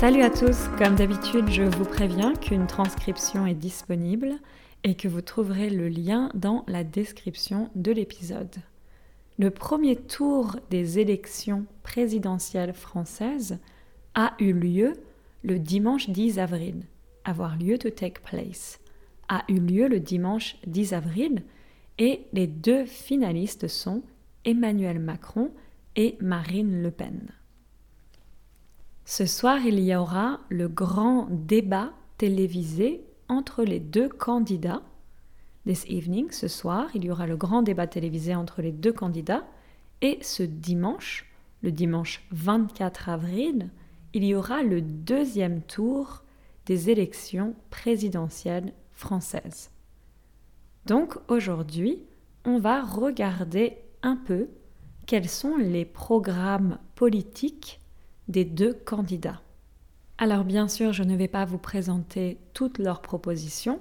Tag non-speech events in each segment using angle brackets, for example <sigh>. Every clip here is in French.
Salut à tous, comme d'habitude je vous préviens qu'une transcription est disponible et que vous trouverez le lien dans la description de l'épisode. Le premier tour des élections présidentielles françaises a eu lieu le dimanche 10 avril, avoir lieu to take place, a eu lieu le dimanche 10 avril et les deux finalistes sont Emmanuel Macron et Marine Le Pen. Ce soir, il y aura le grand débat télévisé entre les deux candidats. This evening, ce soir, il y aura le grand débat télévisé entre les deux candidats. Et ce dimanche, le dimanche 24 avril, il y aura le deuxième tour des élections présidentielles françaises. Donc aujourd'hui, on va regarder un peu quels sont les programmes politiques des deux candidats. Alors bien sûr, je ne vais pas vous présenter toutes leurs propositions,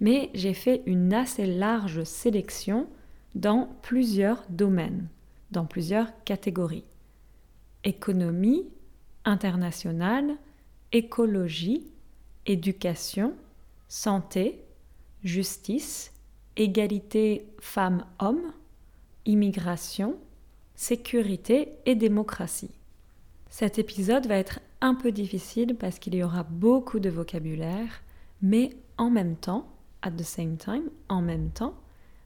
mais j'ai fait une assez large sélection dans plusieurs domaines, dans plusieurs catégories. Économie, internationale, écologie, éducation, santé, justice, égalité femmes-hommes, immigration, sécurité et démocratie. Cet épisode va être un peu difficile parce qu'il y aura beaucoup de vocabulaire, mais en même temps, at the same time, en même temps,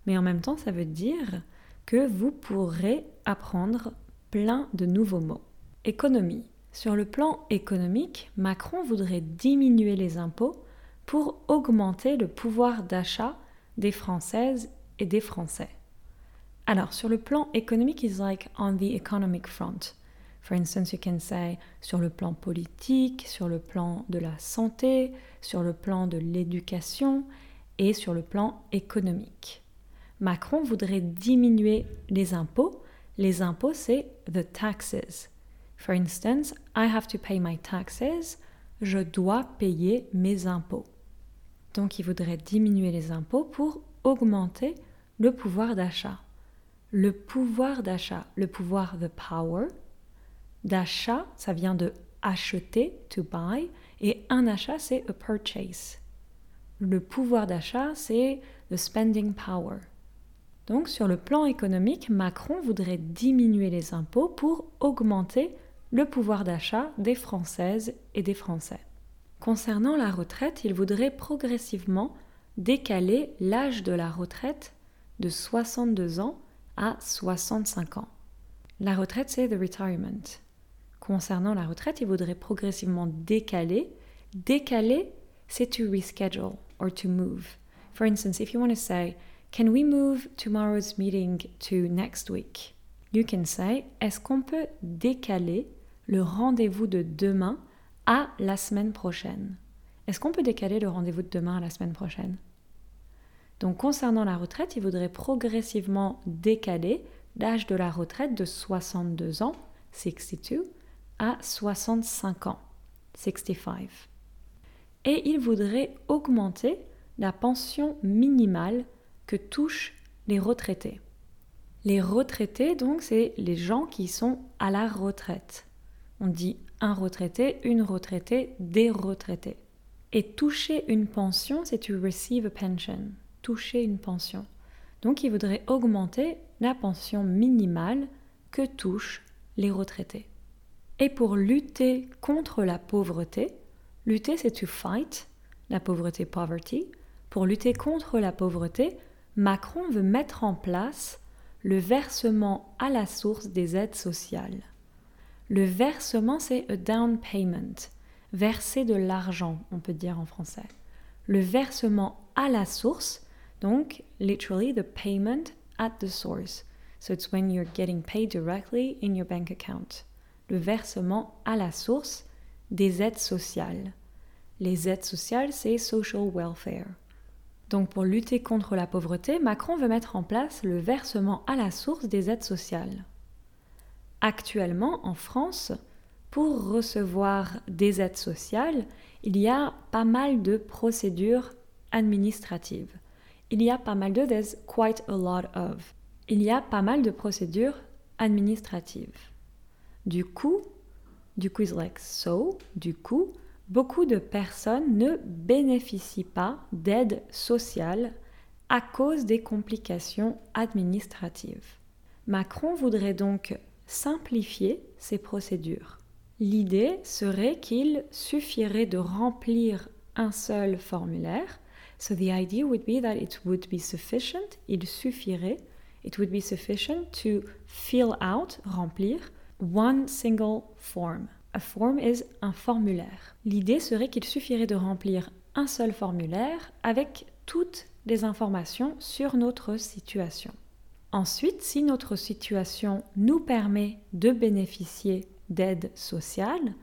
mais en même temps ça veut dire que vous pourrez apprendre plein de nouveaux mots. Économie. Sur le plan économique, Macron voudrait diminuer les impôts pour augmenter le pouvoir d'achat des Françaises et des Français. Alors, sur le plan économique, it's like on the economic front. For instance, you can say sur le plan politique, sur le plan de la santé, sur le plan de l'éducation et sur le plan économique. Macron voudrait diminuer les impôts. Les impôts, c'est the taxes. For instance, I have to pay my taxes. Je dois payer mes impôts. Donc, il voudrait diminuer les impôts pour augmenter le pouvoir d'achat. Le pouvoir d'achat, le pouvoir, the power, d'achat, ça vient de acheter, to buy, et un achat, c'est a purchase. Le pouvoir d'achat, c'est the spending power. Donc, sur le plan économique, Macron voudrait diminuer les impôts pour augmenter le pouvoir d'achat des Françaises et des Français. Concernant la retraite, il voudrait progressivement décaler l'âge de la retraite de 62 ans à 65 ans. La retraite, c'est the retirement concernant la retraite, il voudrait progressivement décaler. Décaler, c'est to reschedule or to move. For instance, if you want to say, Can we move tomorrow's meeting to next week? You can say, Est-ce qu'on peut décaler le rendez-vous de demain à la semaine prochaine? Est-ce qu'on peut décaler le rendez-vous de demain à la semaine prochaine? Donc, concernant la retraite, il voudrait progressivement décaler l'âge de la retraite de 62 ans, 62, à 65 ans, 65. Et il voudrait augmenter la pension minimale que touchent les retraités. Les retraités, donc, c'est les gens qui sont à la retraite. On dit un retraité, une retraitée, des retraités. Et toucher une pension, c'est to receive a pension. Toucher une pension. Donc, il voudrait augmenter la pension minimale que touchent les retraités. Et pour lutter contre la pauvreté, lutter c'est to fight, la pauvreté poverty. Pour lutter contre la pauvreté, Macron veut mettre en place le versement à la source des aides sociales. Le versement, c'est a down payment, verser de l'argent, on peut dire en français. Le versement à la source, donc literally the payment at the source. So it's when you're getting paid directly in your bank account le versement à la source des aides sociales. Les aides sociales, c'est social welfare. Donc pour lutter contre la pauvreté, Macron veut mettre en place le versement à la source des aides sociales. Actuellement, en France, pour recevoir des aides sociales, il y a pas mal de procédures administratives. Il y a pas mal de, quite a lot of. Il y a pas mal de procédures administratives. Du coup, Du coup like so, du coup, beaucoup de personnes ne bénéficient pas d'aide sociale à cause des complications administratives. Macron voudrait donc simplifier ces procédures. L'idée serait qu'il suffirait de remplir un seul formulaire. So the idea would be that it would be sufficient, il suffirait, it would be sufficient to fill out, remplir, one single form. A form is un formulaire. L'idée serait qu'il suffirait de remplir un seul formulaire avec toutes les informations sur notre situation. Ensuite, si notre situation nous permet de bénéficier d'aides sociales,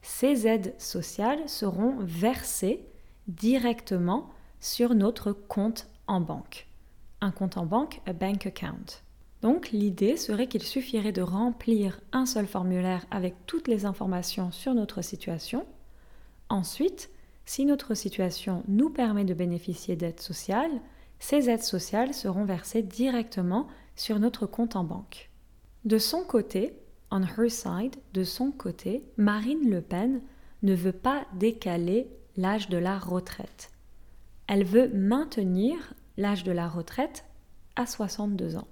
ces aides sociales seront versées directement sur notre compte en banque. Un compte en banque, a bank account. Donc l'idée serait qu'il suffirait de remplir un seul formulaire avec toutes les informations sur notre situation. Ensuite, si notre situation nous permet de bénéficier d'aides sociales, ces aides sociales seront versées directement sur notre compte en banque. De son côté, on her side, de son côté, Marine Le Pen ne veut pas décaler l'âge de la retraite. Elle veut maintenir l'âge de la retraite à 62 ans.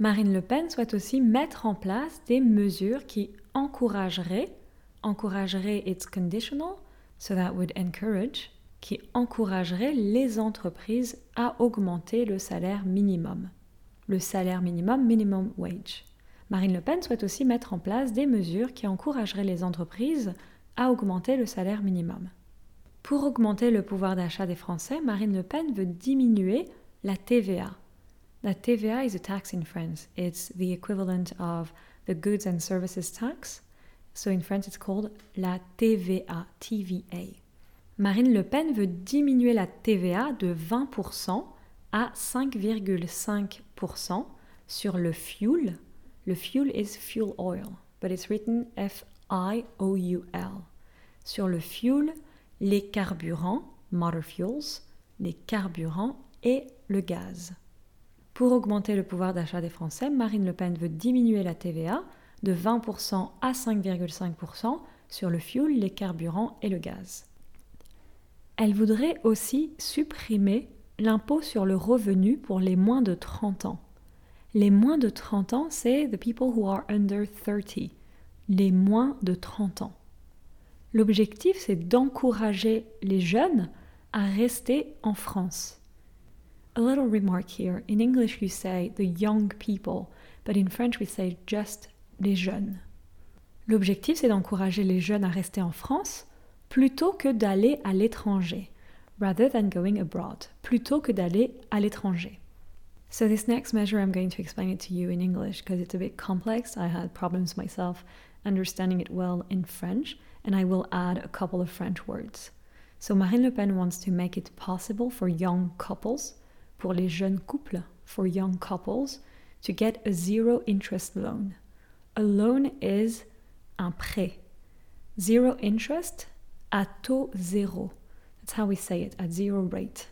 Marine Le Pen souhaite aussi mettre en place des mesures qui encourageraient, it's conditional, so that would encourage, qui les entreprises à augmenter le salaire minimum. Le salaire minimum, minimum wage. Marine Le Pen souhaite aussi mettre en place des mesures qui encourageraient les entreprises à augmenter le salaire minimum. Pour augmenter le pouvoir d'achat des Français, Marine Le Pen veut diminuer la TVA. La TVA is a tax in France. It's the equivalent of the goods and services tax. So in France, it's called la TVA, TVA. Marine Le Pen veut diminuer la TVA de 20% à 5,5% sur le fuel, le fuel is fuel oil, but it's written F-I-O-U-L. Sur le fuel, les carburants, motor fuels, les carburants et le gaz. Pour augmenter le pouvoir d'achat des Français, Marine Le Pen veut diminuer la TVA de 20% à 5,5% sur le fuel, les carburants et le gaz. Elle voudrait aussi supprimer l'impôt sur le revenu pour les moins de 30 ans. Les moins de 30 ans, c'est the people who are under 30. Les moins de 30 ans. L'objectif, c'est d'encourager les jeunes à rester en France. A little remark here. In English, you say the young people, but in French, we say just les jeunes. L'objectif, c'est d'encourager les jeunes à rester en France plutôt que d'aller à l'étranger, rather than going abroad, plutôt que d'aller à l'étranger. So, this next measure, I'm going to explain it to you in English because it's a bit complex. I had problems myself understanding it well in French, and I will add a couple of French words. So, Marine Le Pen wants to make it possible for young couples, pour les jeunes couples, for young couples, to get a zero interest loan. A loan is un prêt. Zero interest, à taux zéro. That's how we say it, at zero rate.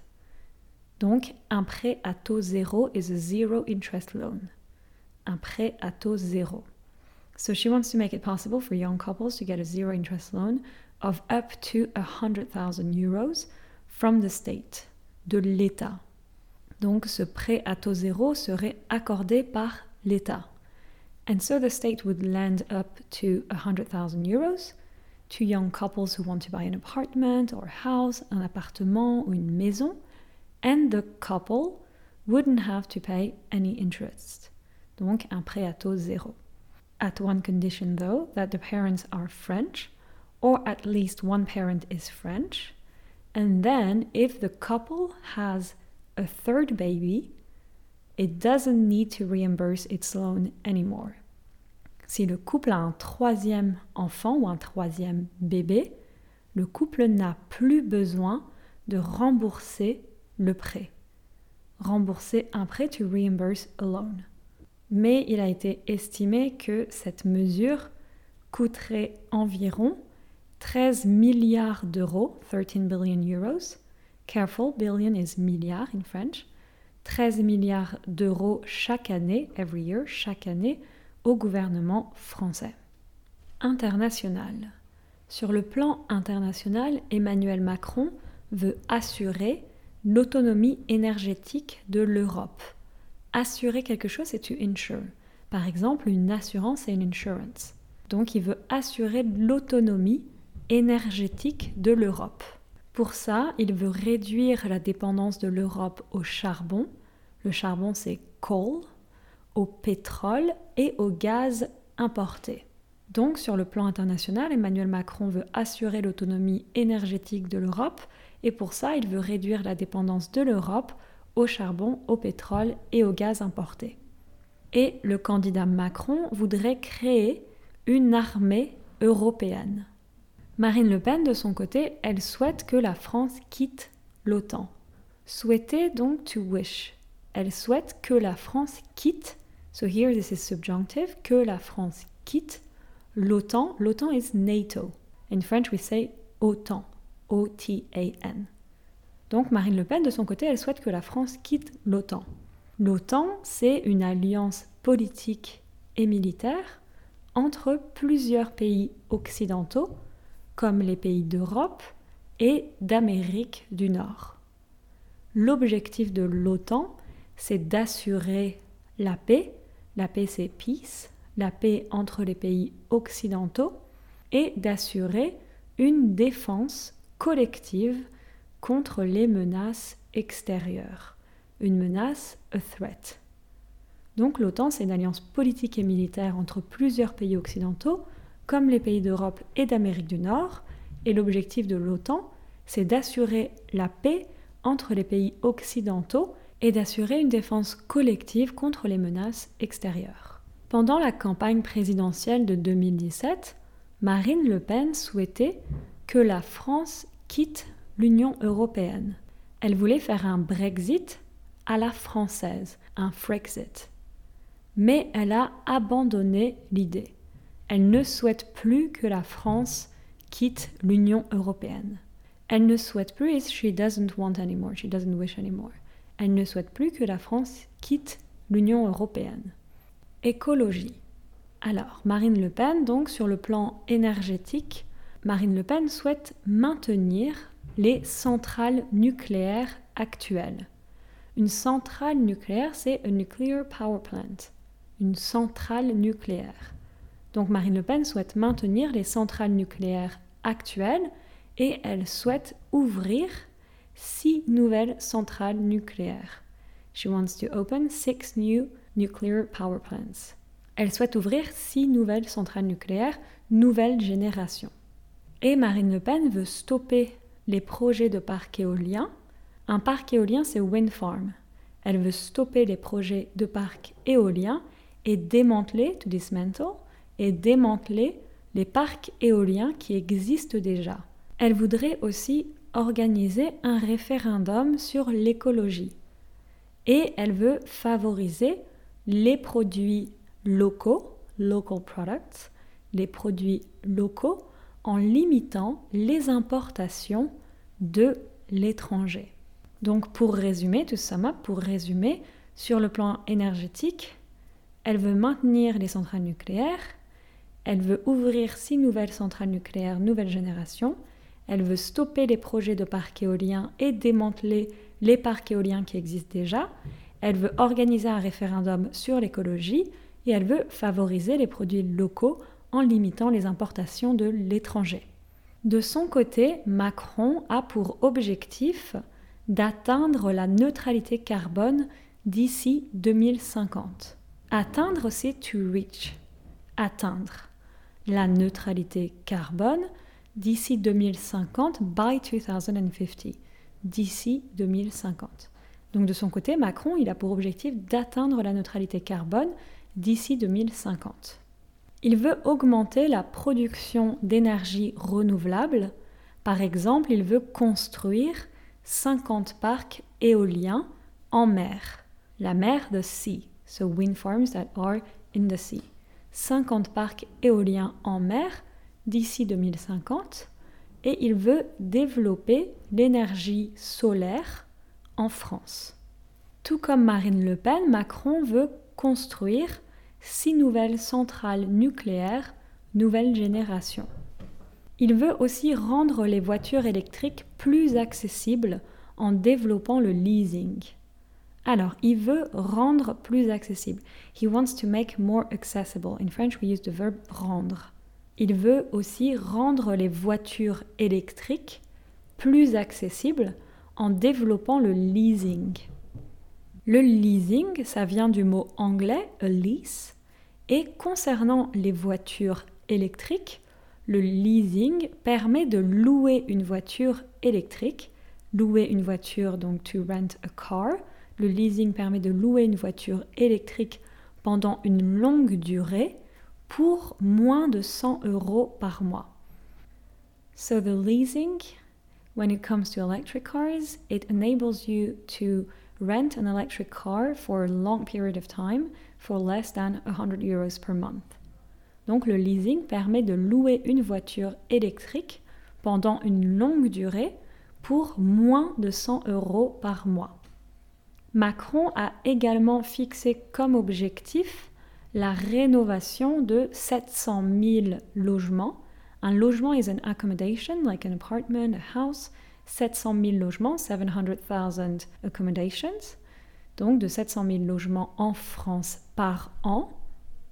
Donc, un prêt à taux zéro is a zero interest loan. Un prêt à taux zéro. So she wants to make it possible for young couples to get a zero interest loan of up to 100,000 euros from the state, de l'État. Donc, ce prêt à taux zéro serait accordé par l'État. And so the state would lend up to 100,000 euros to young couples who want to buy an apartment or house, un appartement ou une maison and the couple wouldn't have to pay any interest. Donc un prêt à taux zéro. At one condition though, that the parents are French, or at least one parent is French, and then if the couple has a third baby, it doesn't need to reimburse its loan anymore. Si le couple a un troisième enfant ou un troisième bébé, le couple n'a plus besoin de rembourser le prêt. Rembourser un prêt, to reimburse a loan. Mais il a été estimé que cette mesure coûterait environ 13 milliards d'euros, 13 billion euros. Careful, billion is milliard in French. 13 milliards d'euros chaque année, every year, chaque année, au gouvernement français. international. Sur le plan international, Emmanuel Macron veut assurer l'autonomie énergétique de l'Europe. Assurer quelque chose, c'est to insure. Par exemple, une assurance, c'est une insurance. Donc il veut assurer l'autonomie énergétique de l'Europe. Pour ça, il veut réduire la dépendance de l'Europe au charbon. Le charbon, c'est coal, au pétrole et au gaz importé. Donc, sur le plan international, Emmanuel Macron veut assurer l'autonomie énergétique de l'Europe et pour ça, il veut réduire la dépendance de l'Europe au charbon, au pétrole et au gaz importé. Et le candidat Macron voudrait créer une armée européenne. Marine Le Pen, de son côté, elle souhaite que la France quitte l'OTAN. Souhaiter donc to wish. Elle souhaite que la France quitte, so here this is subjunctive, que la France quitte l'OTAN. L'OTAN is NATO. In French we say OTAN. O-T-A-N. Donc Marine Le Pen, de son côté, elle souhaite que la France quitte l'OTAN. L'OTAN, c'est une alliance politique et militaire entre plusieurs pays occidentaux, comme les pays d'Europe et d'Amérique du Nord. L'objectif de l'OTAN, c'est d'assurer la paix, la paix c'est peace, la paix entre les pays occidentaux, et d'assurer une défense collective contre les menaces extérieures. Une menace, a threat. Donc l'OTAN, c'est une alliance politique et militaire entre plusieurs pays occidentaux, comme les pays d'Europe et d'Amérique du Nord, et l'objectif de l'OTAN, c'est d'assurer la paix entre les pays occidentaux et d'assurer une défense collective contre les menaces extérieures. Pendant la campagne présidentielle de 2017, Marine Le Pen souhaitait que la France quitte l'Union européenne. Elle voulait faire un Brexit à la française, un Frexit. Mais elle a abandonné l'idée. Elle ne souhaite plus que la France quitte l'Union européenne. Elle ne souhaite plus, she doesn't want anymore, she doesn't wish anymore. Elle ne souhaite plus que la France quitte l'Union européenne. Écologie. Alors, Marine Le Pen, donc, sur le plan énergétique, Marine Le Pen souhaite maintenir les centrales nucléaires actuelles. Une centrale nucléaire, c'est un nuclear power plant, une centrale nucléaire. Donc Marine Le Pen souhaite maintenir les centrales nucléaires actuelles et elle souhaite ouvrir six nouvelles centrales nucléaires. She wants to open six new nuclear power plants. Elle souhaite ouvrir six nouvelles centrales nucléaires, nouvelle génération. Et Marine Le Pen veut stopper les projets de parcs éoliens. Un parc éolien, c'est wind farm. Elle veut stopper les projets de parcs éoliens et démanteler, to dismantle, et démanteler les parcs éoliens qui existent déjà. Elle voudrait aussi organiser un référendum sur l'écologie. Et elle veut favoriser les produits locaux, local products, les produits locaux en limitant les importations de l'étranger. Donc pour résumer, tout ça, pour résumer, sur le plan énergétique, elle veut maintenir les centrales nucléaires, elle veut ouvrir six nouvelles centrales nucléaires nouvelle génération, elle veut stopper les projets de parcs éoliens et démanteler les parcs éoliens qui existent déjà, elle veut organiser un référendum sur l'écologie et elle veut favoriser les produits locaux en limitant les importations de l'étranger. De son côté, Macron a pour objectif d'atteindre la neutralité carbone d'ici 2050. Atteindre, c'est to reach. Atteindre la neutralité carbone d'ici 2050, by 2050. D'ici 2050. Donc de son côté, Macron, il a pour objectif d'atteindre la neutralité carbone d'ici 2050. Il veut augmenter la production d'énergie renouvelable. Par exemple, il veut construire 50 parcs éoliens en mer. La mer, the sea. So wind farms that are in the sea. 50 parcs éoliens en mer d'ici 2050 et il veut développer l'énergie solaire en France. Tout comme Marine Le Pen, Macron veut construire six nouvelles centrales nucléaires, nouvelle génération. Il veut aussi rendre les voitures électriques plus accessibles en développant le leasing. Alors, il veut rendre plus accessible. He wants to make more accessible. In French, we use the verb rendre. Il veut aussi rendre les voitures électriques plus accessibles en développant le leasing. Le leasing, ça vient du mot anglais a lease, et concernant les voitures électriques, le leasing permet de louer une voiture électrique. Louer une voiture, donc to rent a car. Le leasing permet de louer une voiture électrique pendant une longue durée pour moins de 100 euros par mois. So the leasing, when it comes to electric cars, it enables you to rent an electric car for a long period of time for less than 100 euros per month. Donc le leasing permet de louer une voiture électrique pendant une longue durée pour moins de 100 euros par mois. Macron a également fixé comme objectif la rénovation de 700 000 logements. Un logement is an accommodation, like an apartment, a house. 700 000 logements, 700,000 accommodations. Donc de 700 000 logements en France par an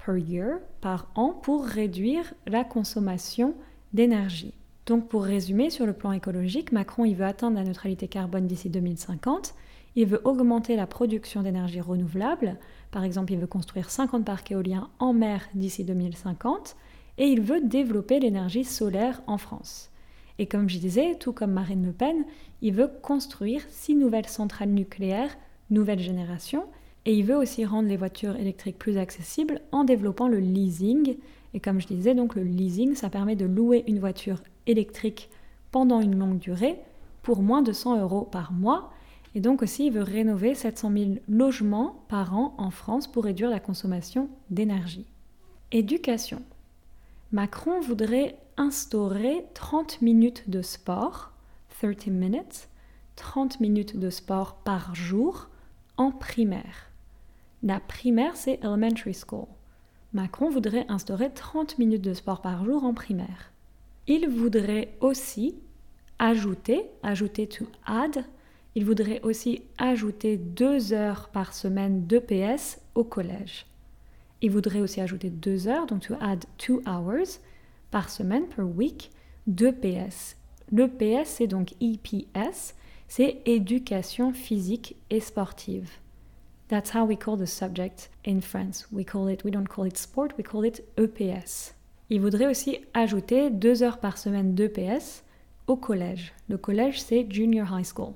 per year, par an, pour réduire la consommation d'énergie. Donc pour résumer, sur le plan écologique, Macron il veut atteindre la neutralité carbone d'ici 2050. Il veut augmenter la production d'énergie renouvelable. Par exemple, il veut construire 50 parcs éoliens en mer d'ici 2050. Et il veut développer l'énergie solaire en France. Et comme je disais, tout comme Marine Le Pen, il veut construire six nouvelles centrales nucléaires, nouvelle génération, et il veut aussi rendre les voitures électriques plus accessibles en développant le leasing. Et comme je disais, donc le leasing, ça permet de louer une voiture électrique pendant une longue durée pour moins de 100 euros par mois. Et donc aussi, il veut rénover 700 000 logements par an en France pour réduire la consommation d'énergie. Éducation. Macron voudrait instaurer 30 minutes de sport, 30 minutes, 30 minutes de sport par jour en primaire. La primaire, c'est elementary school. Macron voudrait instaurer 30 minutes de sport par jour en primaire. Il voudrait aussi ajouter, ajouter to add, il voudrait aussi ajouter deux heures par semaine d'EPS au collège. Il voudrait aussi ajouter deux heures, donc to add two hours par semaine, per week, d'EPS. L'EPS, c'est donc EPS, c'est éducation physique et sportive. That's how we call the subject in France. We call it, we don't call it sport, we call it EPS. Il voudrait aussi ajouter deux heures par semaine d'EPS au collège. Le collège, c'est Junior High School.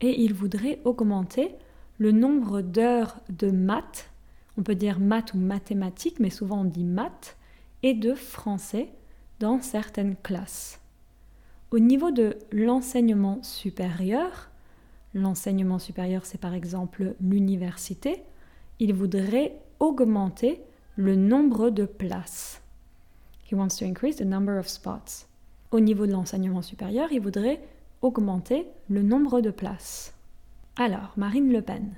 Et il voudrait augmenter le nombre d'heures de maths, on peut dire maths ou mathématiques, mais souvent on dit maths, et de français dans certaines classes. Au niveau de l'enseignement supérieur, l'enseignement supérieur, c'est par exemple l'université, il voudrait augmenter le nombre de places. He wants to increase the number of spots. Au niveau de l'enseignement supérieur, il voudrait augmenter le nombre de places. Alors, Marine Le Pen,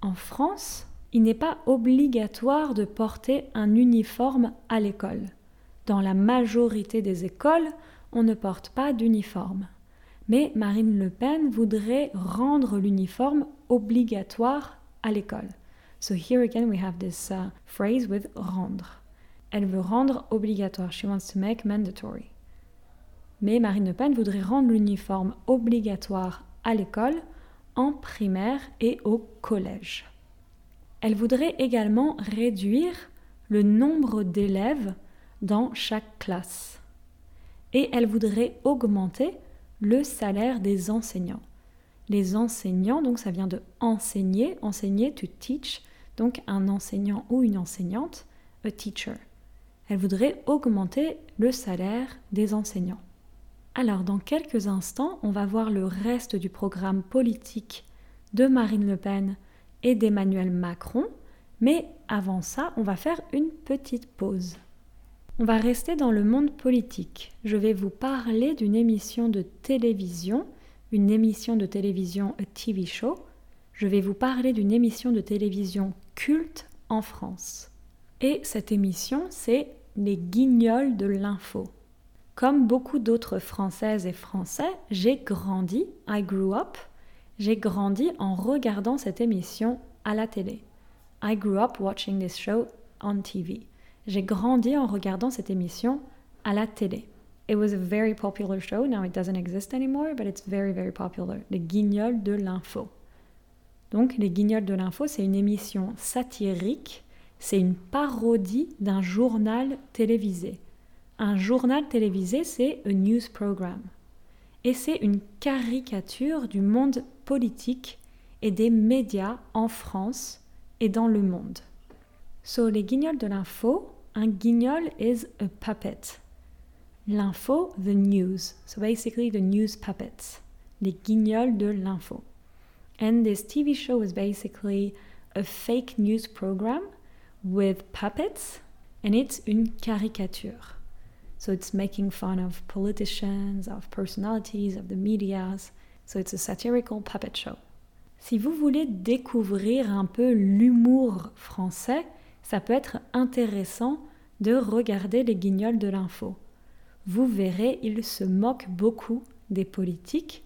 en France, il n'est pas obligatoire de porter un uniforme à l'école. Dans la majorité des écoles, on ne porte pas d'uniforme. Mais Marine Le Pen voudrait rendre l'uniforme obligatoire à l'école. So here again we have this uh, phrase with rendre. Elle veut rendre obligatoire. She wants to make mandatory. Mais Marine Le Pen voudrait rendre l'uniforme obligatoire à l'école, en primaire et au collège. Elle voudrait également réduire le nombre d'élèves dans chaque classe. Et elle voudrait augmenter le salaire des enseignants. Les enseignants, donc ça vient de enseigner, enseigner, to teach, donc un enseignant ou une enseignante, a teacher. Elle voudrait augmenter le salaire des enseignants. Alors, dans quelques instants, on va voir le reste du programme politique de Marine Le Pen et d'Emmanuel Macron, mais avant ça, on va faire une petite pause. On va rester dans le monde politique. Je vais vous parler d'une émission de télévision, une émission de télévision TV show. Je vais vous parler d'une émission de télévision culte en France. Et cette émission, c'est les guignols de l'info. Comme beaucoup d'autres Françaises et Français, j'ai grandi, I grew up, j'ai grandi en regardant cette émission à la télé. I grew up watching this show on TV. J'ai grandi en regardant cette émission à la télé. It was a very popular show. Now it doesn't exist anymore, but it's very, very popular. Les Guignols de l'info. Donc, Les Guignols de l'info, c'est une émission satirique. C'est une parodie d'un journal télévisé. Un journal télévisé, c'est a news program. Et c'est une caricature du monde politique et des médias en France et dans le monde. So, les guignols de l'info, un guignol is a puppet. L'info, the news. So basically the news puppets. Les guignols de l'info. And this TV show is basically a fake news program with puppets and it's une caricature. So it's making fun of politicians, of personalities, of the medias. So it's a satirical puppet show. Si vous voulez découvrir un peu l'humour français, ça peut être intéressant de regarder les guignols de l'info. Vous verrez, ils se moquent beaucoup des politiques.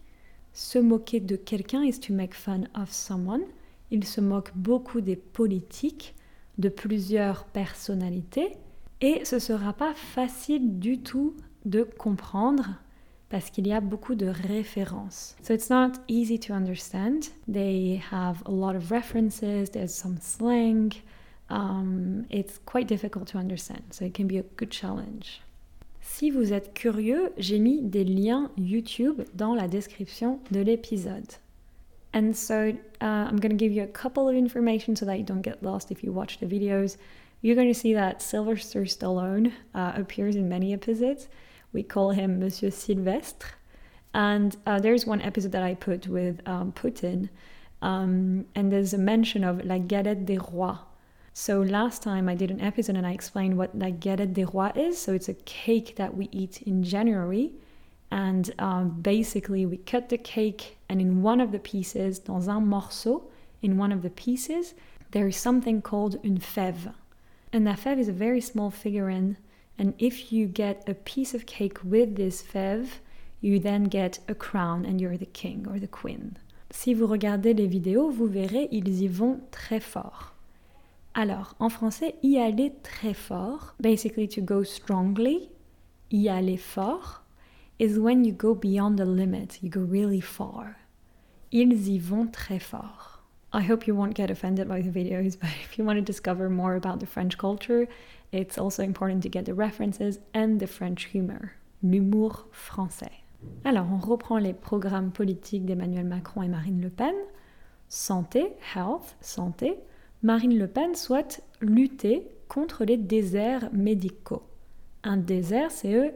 Se moquer de quelqu'un is to make fun of someone. Ils se moquent beaucoup des politiques, de plusieurs personnalités. Et ce ne sera pas facile du tout de comprendre parce qu'il y a beaucoup de références. So it's not easy to understand. They have a lot of references, there's some slang. Um, it's quite difficult to understand, so it can be a good challenge. Si vous êtes curieux, j'ai mis des liens YouTube dans la description de l'épisode. And so uh, I'm going to give you a couple of information so that you don't get lost if you watch the videos. You're going to see that Sylvester Stallone uh, appears in many episodes. We call him Monsieur Sylvestre. And uh, there's one episode that I put with um, Putin, um, and there's a mention of La Galette des Rois. So last time I did an episode and I explained what La Galette des Rois is. So it's a cake that we eat in January. And um, basically, we cut the cake, and in one of the pieces, dans un morceau, in one of the pieces, there is something called une fève. And la fève is a very small figurine and if you get a piece of cake with this fève, you then get a crown and you're the king or the queen. Si vous regardez les vidéos, vous verrez, ils y vont très fort. Alors, en français, y aller très fort, basically to go strongly, y aller fort, is when you go beyond the limit, you go really far. Ils y vont très fort. I hope you won't get offended by the videos, <laughs> but if you want to discover more about the French culture, it's also important to get the references and the French humor, l'humour français. Alors, on reprend les programmes politiques d'Emmanuel Macron et Marine Le Pen. Santé, health, santé. Marine Le Pen souhaite lutter contre les déserts médicaux. Un désert, c'est eux,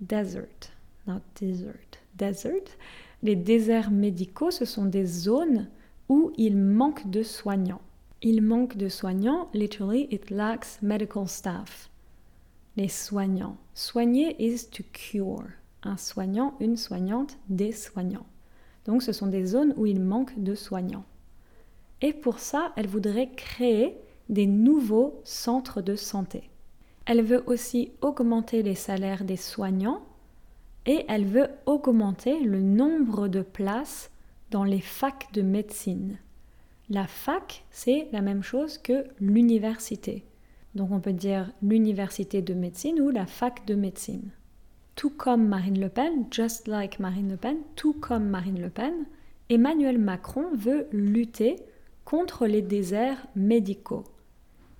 desert, not desert, desert. Les déserts médicaux, ce sont des zones où il manque de soignants. Il manque de soignants, literally, it lacks medical staff. Les soignants. Soigner is to cure. Un soignant, une soignante, des soignants. Donc ce sont des zones où il manque de soignants. Et pour ça, elle voudrait créer des nouveaux centres de santé. Elle veut aussi augmenter les salaires des soignants et elle veut augmenter le nombre de places dans les facs de médecine. La fac, c'est la même chose que l'université. Donc on peut dire l'université de médecine ou la fac de médecine. Tout comme Marine Le Pen, just like Marine Le Pen, tout comme Marine Le Pen, Emmanuel Macron veut lutter contre les déserts médicaux.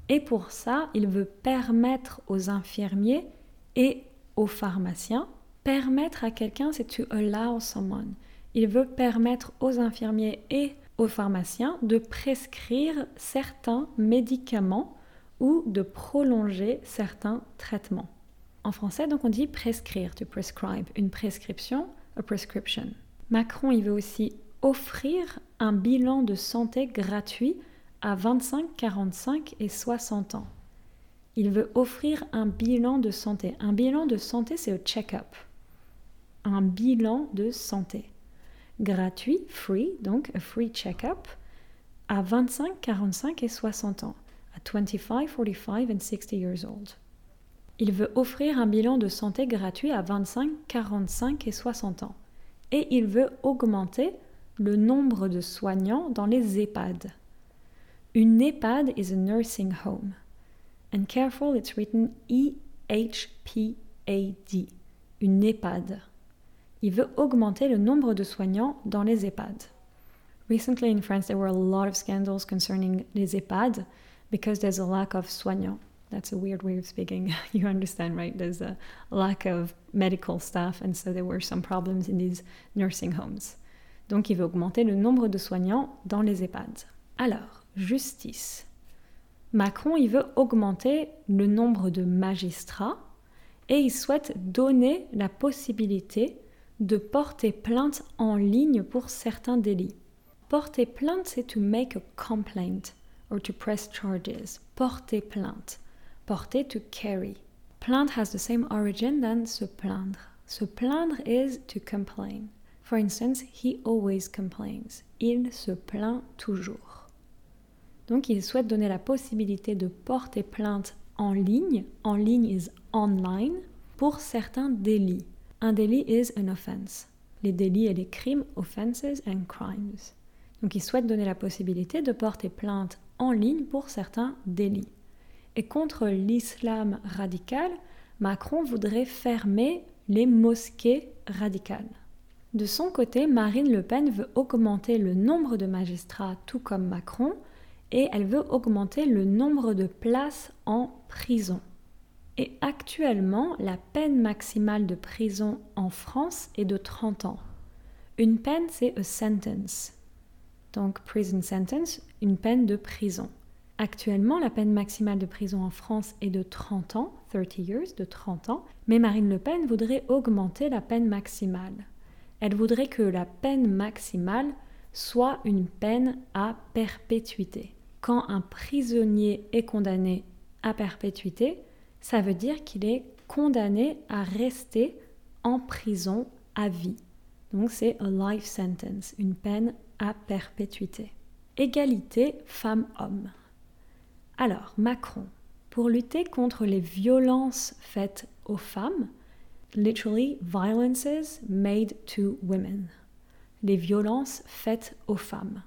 Et pour ça, il veut permettre aux infirmiers et aux pharmaciens, permettre à quelqu'un, c'est to allow someone. Il veut permettre aux infirmiers et aux pharmaciens de prescrire certains médicaments ou de prolonger certains traitements. En français, donc on dit prescrire, to prescribe, une prescription, a prescription. Macron, il veut aussi offrir un bilan de santé gratuit à 25, 45 et 60 ans. Il veut offrir un bilan de santé. Un bilan de santé, c'est un check-up. Un bilan de santé gratuit, free, donc a free check-up, à 25, 45 et 60 ans, à 25, 45 and 60 years old. Il veut offrir un bilan de santé gratuit à 25, 45 et 60 ans. Et il veut augmenter le nombre de soignants dans les EHPAD. Une EHPAD is a nursing home. And careful, it's written E-H-P-A-D. Une EHPAD. Il veut augmenter le nombre de soignants dans les EHPAD. Recently in France, there were a lot of scandals concerning les EHPAD because there's a lack of soignants. That's a weird way of speaking. <laughs> you understand, right? There's a lack of medical staff, and so there were some problems in these nursing homes. Donc, il veut augmenter le nombre de soignants dans les EHPAD. Alors, justice. Macron, il veut augmenter le nombre de magistrats et il souhaite donner la possibilité de porter plainte en ligne pour certains délits. Porter plainte, c'est to make a complaint or to press charges. Porter plainte. Porter to carry. Plainte has the same origin than se plaindre. Se plaindre is to complain. For instance, he always complains. Il se plaint toujours. Donc il souhaite donner la possibilité de porter plainte en ligne. En ligne is online pour certains délits. Un délit is an offense. Les délits et les crimes, offenses and crimes. Donc il souhaite donner la possibilité de porter plainte en ligne pour certains délits. Et contre l'islam radical, Macron voudrait fermer les mosquées radicales. De son côté, Marine Le Pen veut augmenter le nombre de magistrats tout comme Macron et elle veut augmenter le nombre de places en prison. Et actuellement, la peine maximale de prison en France est de 30 ans. Une peine, c'est a sentence. Donc, prison sentence, une peine de prison. Actuellement, la peine maximale de prison en France est de 30 ans, 30 years, de 30 ans, mais Marine Le Pen voudrait augmenter la peine maximale. Elle voudrait que la peine maximale soit une peine à perpétuité. Quand un prisonnier est condamné à perpétuité, ça veut dire qu'il est condamné à rester en prison à vie. Donc c'est a life sentence, une peine à perpétuité. Égalité femmes-hommes. Alors, Macron, pour lutter contre les violences faites aux femmes, literally violences made to women. Les violences faites aux femmes.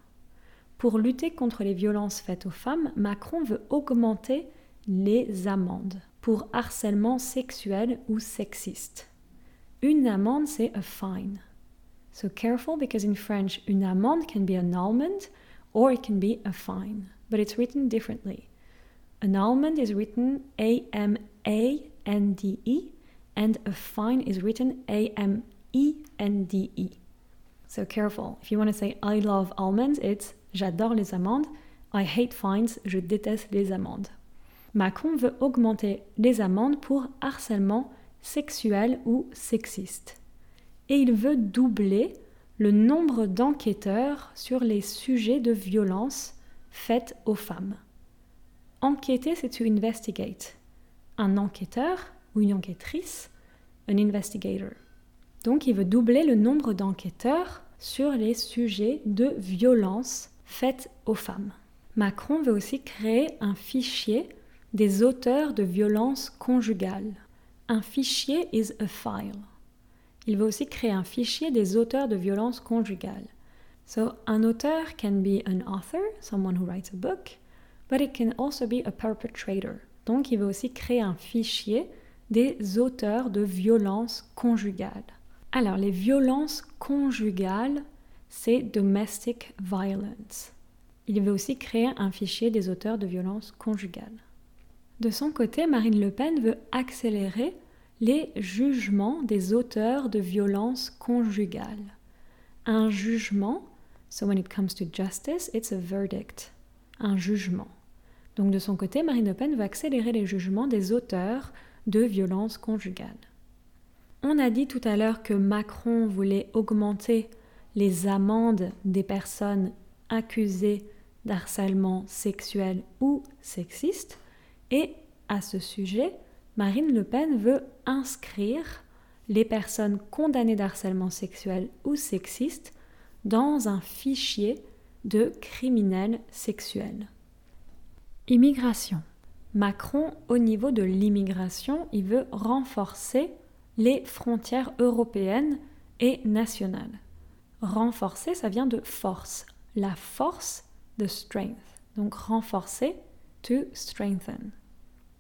Pour lutter contre les violences faites aux femmes, Macron veut augmenter les amendes pour harcèlement sexuel ou sexiste. Une amende, c'est a fine. So careful because in French, une amende can be an almond or it can be a fine, but it's written differently. An almond is written A M A N D E and a fine is written A M E N D E. So careful. If you want to say I love almonds, it's J'adore les amandes. I hate fines. Je déteste les amendes. Macron veut augmenter les amendes pour harcèlement sexuel ou sexiste. Et il veut doubler le nombre d'enquêteurs sur les sujets de violence faites aux femmes. Enquêter, c'est to investigate. Un enquêteur ou une enquêtrice, un investigator. Donc il veut doubler le nombre d'enquêteurs sur les sujets de violence faites aux femmes. Macron veut aussi créer un fichier des auteurs de violences conjugales. Un fichier is a file. Il veut aussi créer un fichier des auteurs de violences conjugales. So, un auteur can be an author, someone who writes a book, but it can also be a perpetrator. Donc, il veut aussi créer un fichier des auteurs de violences conjugales. Alors, les violences conjugales, c'est domestic violence. Il veut aussi créer un fichier des auteurs de violences conjugales. De son côté, Marine Le Pen veut accélérer les jugements des auteurs de violences conjugales. Un jugement, so when it comes to justice, it's a verdict. Un jugement. Donc de son côté, Marine Le Pen veut accélérer les jugements des auteurs de violences conjugales. On a dit tout à l'heure que Macron voulait augmenter les amendes des personnes accusées d'harcèlement sexuel ou sexiste. Et à ce sujet, Marine Le Pen veut inscrire les personnes condamnées d'harcèlement sexuel ou sexiste dans un fichier de criminels sexuels. Immigration. Macron, au niveau de l'immigration, il veut renforcer les frontières européennes et nationales. Renforcer, ça vient de force. La force de strength. Donc renforcer, to strengthen.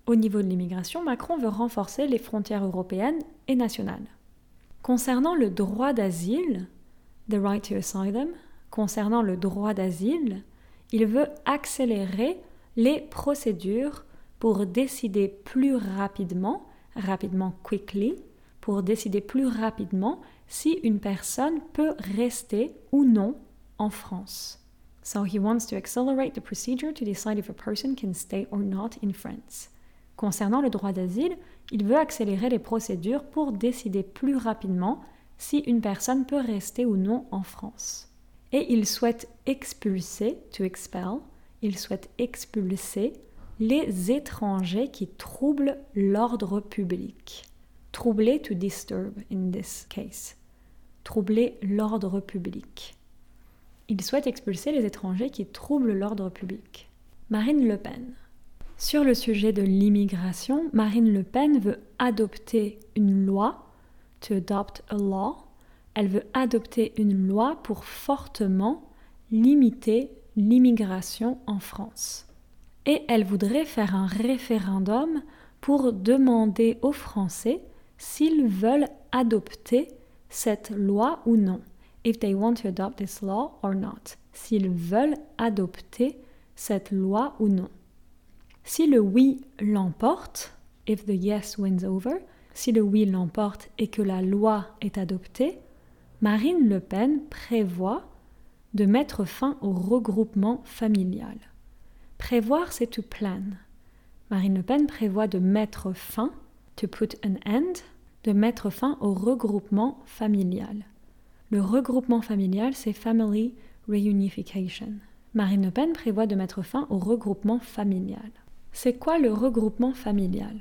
Au niveau de l'immigration, Macron veut renforcer les frontières européennes et nationales. Concernant le droit d'asile, the right to asylum, concernant le droit d'asile, il veut accélérer les procédures pour décider plus rapidement, rapidement quickly, pour décider plus rapidement si une personne peut rester ou non en France. So he wants to accelerate the procedure to decide if a person can stay or not in France. Concernant le droit d'asile, il veut accélérer les procédures pour décider plus rapidement si une personne peut rester ou non en France. Et il souhaite expulser, to expel, il souhaite expulser les étrangers qui troublent l'ordre public. Troubler, to disturb in this case. Troubler l'ordre public. Il souhaite expulser les étrangers qui troublent l'ordre public. Marine Le Pen. Sur le sujet de l'immigration, Marine Le Pen veut adopter une loi. Elle veut adopter une loi pour fortement limiter l'immigration en France. Et elle voudrait faire un référendum pour demander aux Français s'ils veulent adopter cette loi ou non. If they want to adopt this law or not. S'ils veulent adopter cette loi ou non. Si le oui l'emporte, if the yes wins over, si le oui l'emporte et que la loi est adoptée, Marine Le Pen prévoit de mettre fin au regroupement familial. Prévoir, c'est to plan. Marine Le Pen prévoit de mettre fin, to put an end, de mettre fin au regroupement familial. Le regroupement familial, c'est family reunification. Marine Le Pen prévoit de mettre fin au regroupement familial. C'est quoi le regroupement familial?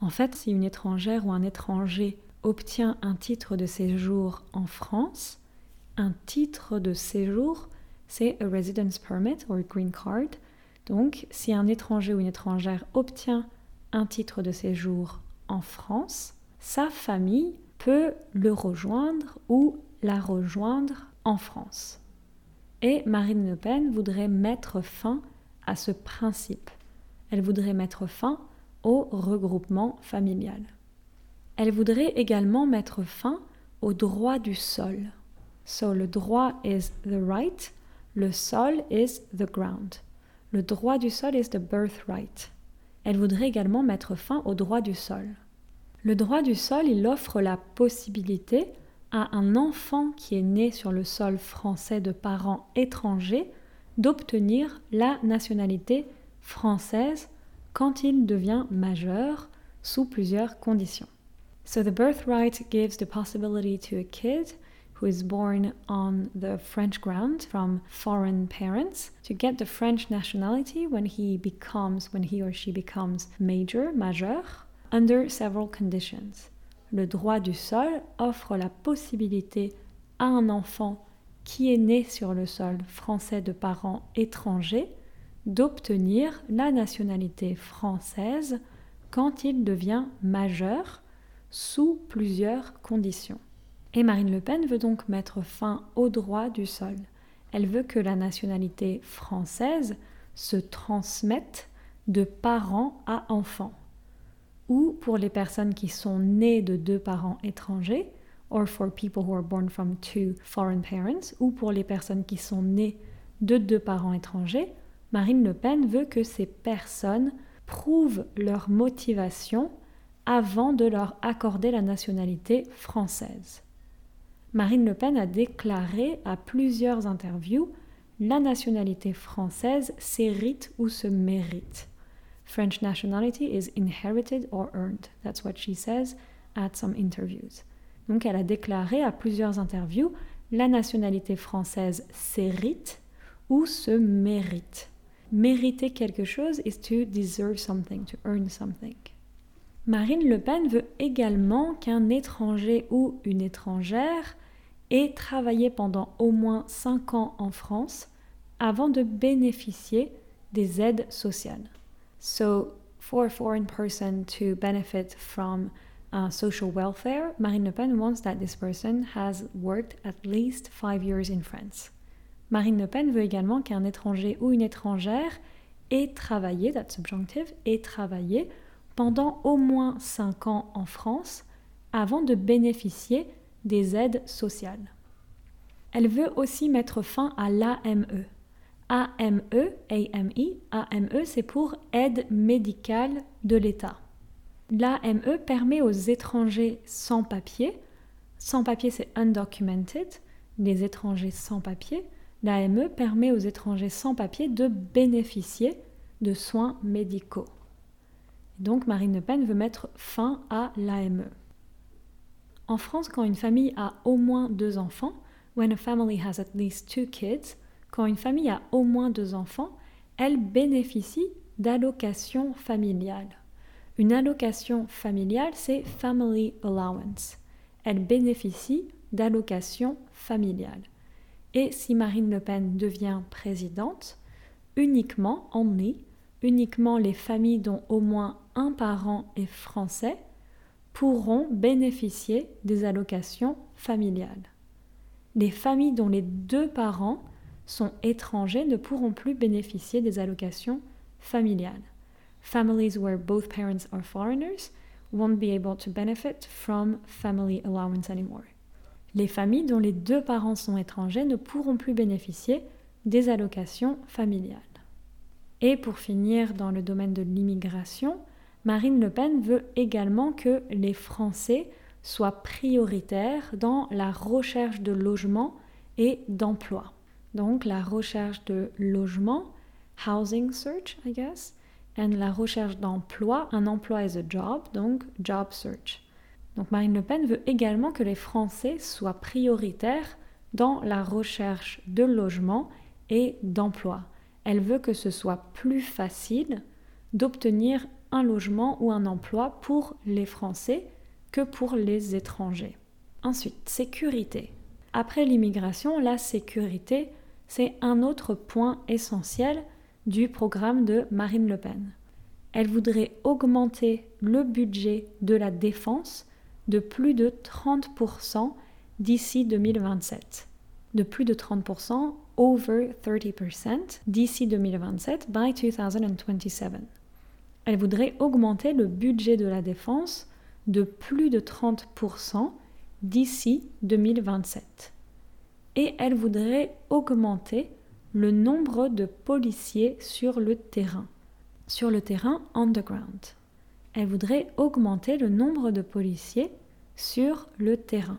En fait, si une étrangère ou un étranger obtient un titre de séjour en France, un titre de séjour, c'est a residence permit ou a green card. Donc, si un étranger ou une étrangère obtient un titre de séjour en France, sa famille peut le rejoindre ou la rejoindre en France. Et Marine Le Pen voudrait mettre fin à ce principe elle voudrait mettre fin au regroupement familial. Elle voudrait également mettre fin au droit du sol. So le droit is the right, le sol is the ground. Le droit du sol is the birthright. Elle voudrait également mettre fin au droit du sol. Le droit du sol, il offre la possibilité à un enfant qui est né sur le sol français de parents étrangers d'obtenir la nationalité française quand il devient majeur sous plusieurs conditions. So the birthright gives the possibility to a kid who is born on the French ground from foreign parents to get the French nationality when he becomes when he or she becomes major, majeur under several conditions. Le droit du sol offre la possibilité à un enfant qui est né sur le sol français de parents étrangers d'obtenir la nationalité française quand il devient majeur sous plusieurs conditions. Et Marine Le Pen veut donc mettre fin au droit du sol. Elle veut que la nationalité française se transmette de parents à enfants. Ou pour les personnes qui sont nées de deux parents étrangers, or for people who are born from two foreign parents, ou pour les personnes qui sont nées de deux parents étrangers, Marine Le Pen veut que ces personnes prouvent leur motivation avant de leur accorder la nationalité française. Marine Le Pen a déclaré à plusieurs interviews la nationalité française s'hérite ou se mérite. French nationality is inherited or earned. That's what she says at some interviews. Donc elle a déclaré à plusieurs interviews la nationalité française s'hérite ou se mérite mériter quelque chose is to deserve something, to earn something. Marine Le Pen veut également qu'un étranger ou une étrangère ait travaillé pendant au moins 5 ans en France avant de bénéficier des aides sociales. So, for a foreign person to benefit from uh, social welfare, Marine Le Pen wants that this person has worked at least five years in France. Marine Le Pen veut également qu'un étranger ou une étrangère ait travaillé, that subjunctive, ait travaillé pendant au moins cinq ans en France avant de bénéficier des aides sociales. Elle veut aussi mettre fin à l'AME. AME, AME, AME, c'est pour aide médicale de l'État. L'AME permet aux étrangers sans papier, sans papier c'est undocumented, les étrangers sans papier, l'AME permet aux étrangers sans papier de bénéficier de soins médicaux. Donc Marine Le Pen veut mettre fin à l'AME. En France, quand une famille a au moins deux enfants, when a family has at least two kids, quand une famille a au moins deux enfants, elle bénéficie d'allocations familiales. Une allocation familiale, c'est family allowance. Elle bénéficie d'allocations familiales. Et si Marine Le Pen devient présidente, uniquement, only, uniquement les familles dont au moins un parent est français pourront bénéficier des allocations familiales. Les familles dont les deux parents sont étrangers ne pourront plus bénéficier des allocations familiales. Families where both parents are foreigners won't be able to benefit from family allowance anymore les familles dont les deux parents sont étrangers ne pourront plus bénéficier des allocations familiales. Et pour finir dans le domaine de l'immigration, Marine Le Pen veut également que les Français soient prioritaires dans la recherche de logement et d'emploi. Donc la recherche de logement, housing search, I guess, et la recherche d'emploi, un emploi is a job, donc job search. Donc Marine Le Pen veut également que les Français soient prioritaires dans la recherche de logement et d'emploi. Elle veut que ce soit plus facile d'obtenir un logement ou un emploi pour les Français que pour les étrangers. Ensuite, sécurité. Après l'immigration, la sécurité, c'est un autre point essentiel du programme de Marine Le Pen. Elle voudrait augmenter le budget de la défense de plus de 30% d'ici 2027. De plus de 30%, over 30% d'ici 2027, by 2027. Elle voudrait augmenter le budget de la défense de plus de 30% d'ici 2027. Et elle voudrait augmenter le nombre de policiers sur le terrain, sur le terrain underground elle voudrait augmenter le nombre de policiers sur le terrain.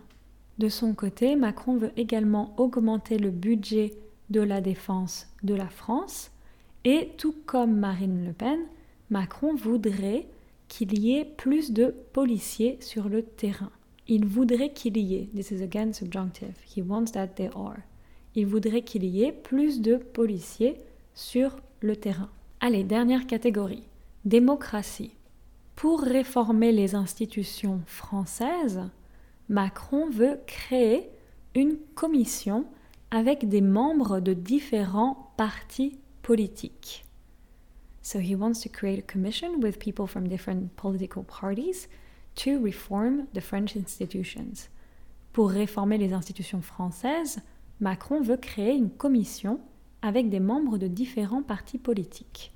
De son côté, Macron veut également augmenter le budget de la défense de la France et tout comme Marine Le Pen, Macron voudrait qu'il y ait plus de policiers sur le terrain. Il voudrait qu'il y ait, this is again subjunctive, he wants that are. Il voudrait qu'il y ait plus de policiers sur le terrain. Allez, dernière catégorie, démocratie. Pour réformer les institutions françaises, Macron veut créer une commission avec des membres de différents partis politiques. So he wants to create a commission with people from different political parties to reform the French institutions. Pour réformer les institutions françaises, Macron veut créer une commission avec des membres de différents partis politiques.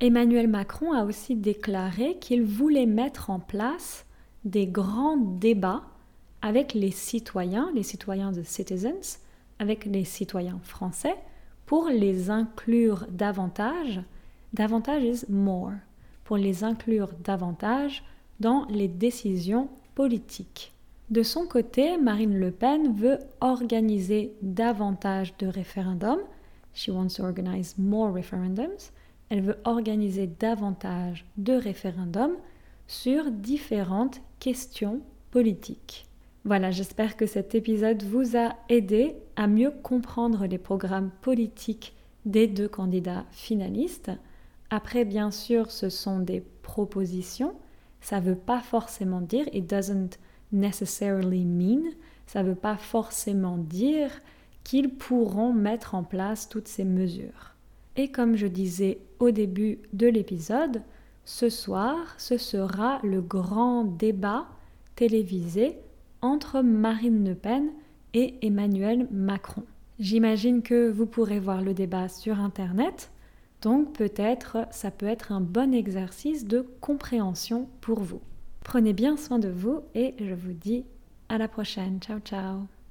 Emmanuel Macron a aussi déclaré qu'il voulait mettre en place des grands débats avec les citoyens, les citoyens de citizens, avec les citoyens français, pour les inclure davantage, davantage is more, pour les inclure davantage dans les décisions politiques. De son côté, Marine Le Pen veut organiser davantage de référendums. She wants to organize more referendums elle veut organiser davantage de référendums sur différentes questions politiques. Voilà, j'espère que cet épisode vous a aidé à mieux comprendre les programmes politiques des deux candidats finalistes. Après, bien sûr, ce sont des propositions. Ça veut pas forcément dire, it doesn't necessarily mean, ça veut pas forcément dire qu'ils pourront mettre en place toutes ces mesures. Et comme je disais au début de l'épisode, ce soir, ce sera le grand débat télévisé entre Marine Le Pen et Emmanuel Macron. J'imagine que vous pourrez voir le débat sur Internet, donc peut-être ça peut être un bon exercice de compréhension pour vous. Prenez bien soin de vous et je vous dis à la prochaine. Ciao ciao